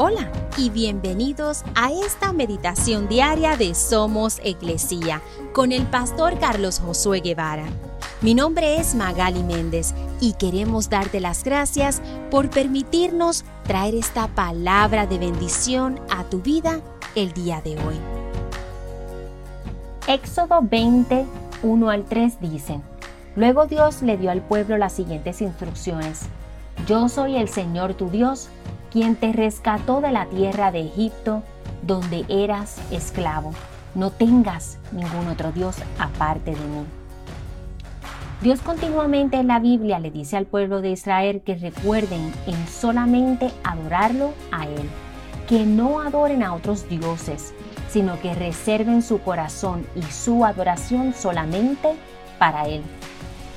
Hola y bienvenidos a esta meditación diaria de Somos Iglesia con el pastor Carlos Josué Guevara. Mi nombre es Magali Méndez y queremos darte las gracias por permitirnos traer esta palabra de bendición a tu vida el día de hoy. Éxodo 20, 1 al 3 dicen, Luego Dios le dio al pueblo las siguientes instrucciones. Yo soy el Señor tu Dios quien te rescató de la tierra de Egipto, donde eras esclavo. No tengas ningún otro Dios aparte de mí. Dios continuamente en la Biblia le dice al pueblo de Israel que recuerden en solamente adorarlo a Él, que no adoren a otros dioses, sino que reserven su corazón y su adoración solamente para Él.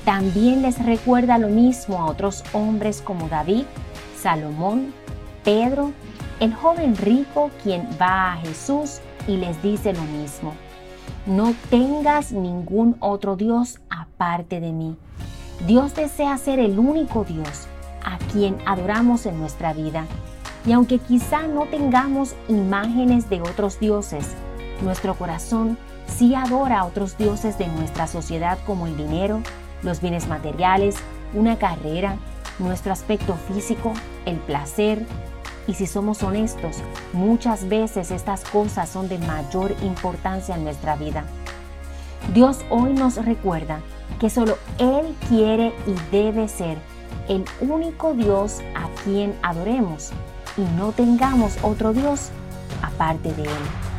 También les recuerda lo mismo a otros hombres como David, Salomón, Pedro, el joven rico quien va a Jesús y les dice lo mismo. No tengas ningún otro Dios aparte de mí. Dios desea ser el único Dios a quien adoramos en nuestra vida. Y aunque quizá no tengamos imágenes de otros dioses, nuestro corazón sí adora a otros dioses de nuestra sociedad como el dinero, los bienes materiales, una carrera, nuestro aspecto físico, el placer, y si somos honestos, muchas veces estas cosas son de mayor importancia en nuestra vida. Dios hoy nos recuerda que solo Él quiere y debe ser el único Dios a quien adoremos y no tengamos otro Dios aparte de Él.